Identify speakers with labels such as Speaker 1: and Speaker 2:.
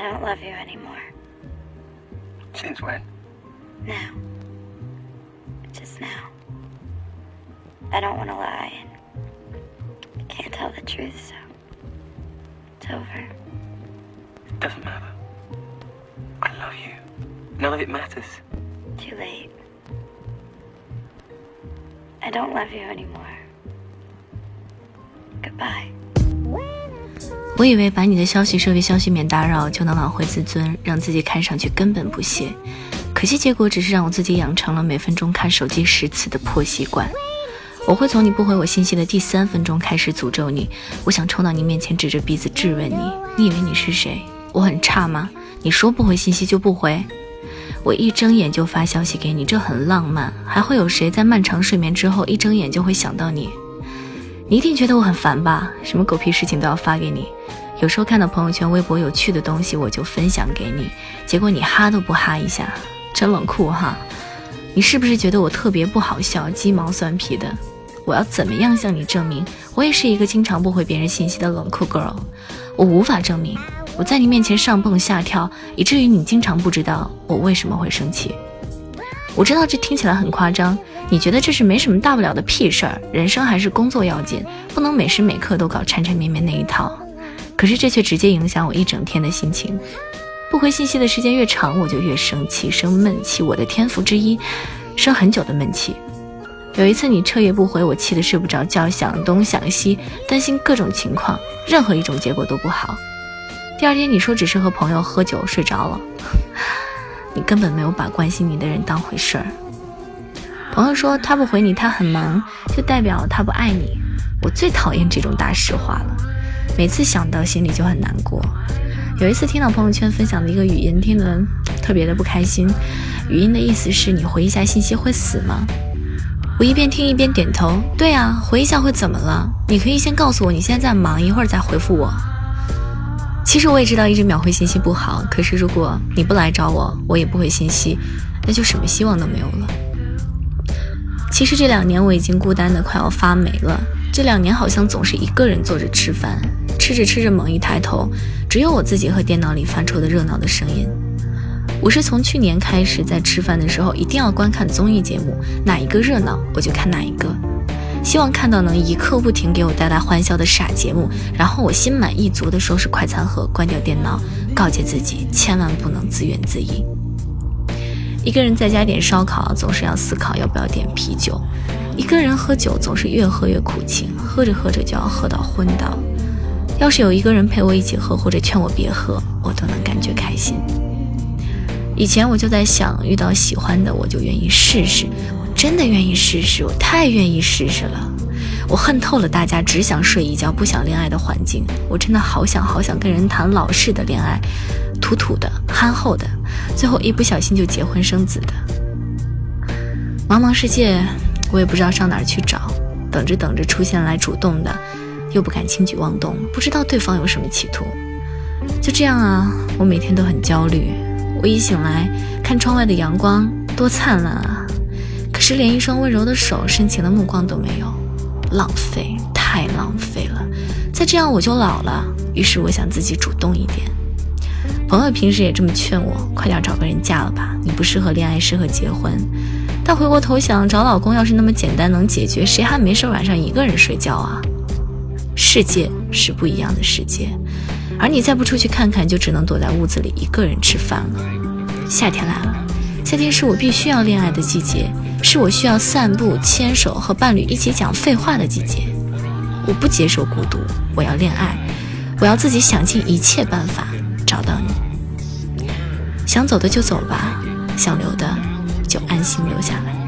Speaker 1: I don't love you anymore.
Speaker 2: Since when?
Speaker 1: Now. Just now. I don't want to lie. I can't tell the truth, so it's over.
Speaker 2: It doesn't matter. I love you. None of it matters.
Speaker 1: Too late. I don't love you anymore. Goodbye.
Speaker 3: 我以为把你的消息设为消息免打扰就能挽回自尊，让自己看上去根本不屑。可惜结果只是让我自己养成了每分钟看手机十次的破习惯。我会从你不回我信息的第三分钟开始诅咒你。我想冲到你面前，指着鼻子质问你：你以为你是谁？我很差吗？你说不回信息就不回。我一睁眼就发消息给你，这很浪漫。还会有谁在漫长睡眠之后一睁眼就会想到你？你一定觉得我很烦吧？什么狗屁事情都要发给你。有时候看到朋友圈、微博有趣的东西，我就分享给你，结果你哈都不哈一下，真冷酷哈！你是不是觉得我特别不好笑、鸡毛蒜皮的？我要怎么样向你证明，我也是一个经常不回别人信息的冷酷 girl？我无法证明，我在你面前上蹦下跳，以至于你经常不知道我为什么会生气。我知道这听起来很夸张。你觉得这是没什么大不了的屁事儿，人生还是工作要紧，不能每时每刻都搞缠缠绵绵那一套。可是这却直接影响我一整天的心情。不回信息的时间越长，我就越生气，生闷气。我的天赋之一，生很久的闷气。有一次你彻夜不回，我气得睡不着觉，想东想西，担心各种情况，任何一种结果都不好。第二天你说只是和朋友喝酒睡着了，你根本没有把关心你的人当回事儿。朋友说他不回你，他很忙，就代表他不爱你。我最讨厌这种大实话了，每次想到心里就很难过。有一次听到朋友圈分享的一个语音，听得特别的不开心。语音的意思是你回一下信息会死吗？我一边听一边点头，对啊，回一下会怎么了？你可以先告诉我你现在在忙，一会儿再回复我。其实我也知道一直秒回信息不好，可是如果你不来找我，我也不回信息，那就什么希望都没有了。其实这两年我已经孤单的快要发霉了。这两年好像总是一个人坐着吃饭，吃着吃着猛一抬头，只有我自己和电脑里发出的热闹的声音。我是从去年开始在吃饭的时候一定要观看综艺节目，哪一个热闹我就看哪一个，希望看到能一刻不停给我带来欢笑的傻节目，然后我心满意足的收拾快餐盒，关掉电脑，告诫自己千万不能自怨自艾。一个人在家点烧烤，总是要思考要不要点啤酒；一个人喝酒，总是越喝越苦情，喝着喝着就要喝到昏倒。要是有一个人陪我一起喝，或者劝我别喝，我都能感觉开心。以前我就在想，遇到喜欢的，我就愿意试试。我真的愿意试试，我太愿意试试了。我恨透了大家只想睡一觉不想恋爱的环境。我真的好想好想跟人谈老式的恋爱，土土的、憨厚的，最后一不小心就结婚生子的。茫茫世界，我也不知道上哪儿去找。等着等着出现来主动的，又不敢轻举妄动，不知道对方有什么企图。就这样啊，我每天都很焦虑。我一醒来，看窗外的阳光多灿烂啊，可是连一双温柔的手、深情的目光都没有。浪费，太浪费了！再这样我就老了。于是我想自己主动一点。朋友平时也这么劝我，快点找个人嫁了吧，你不适合恋爱，适合结婚。但回过头想，找老公要是那么简单能解决，谁还没事晚上一个人睡觉啊？世界是不一样的世界，而你再不出去看看，就只能躲在屋子里一个人吃饭了。夏天来了，夏天是我必须要恋爱的季节。是我需要散步、牵手和伴侣一起讲废话的季节。我不接受孤独，我要恋爱，我要自己想尽一切办法找到你。想走的就走吧，想留的就安心留下来。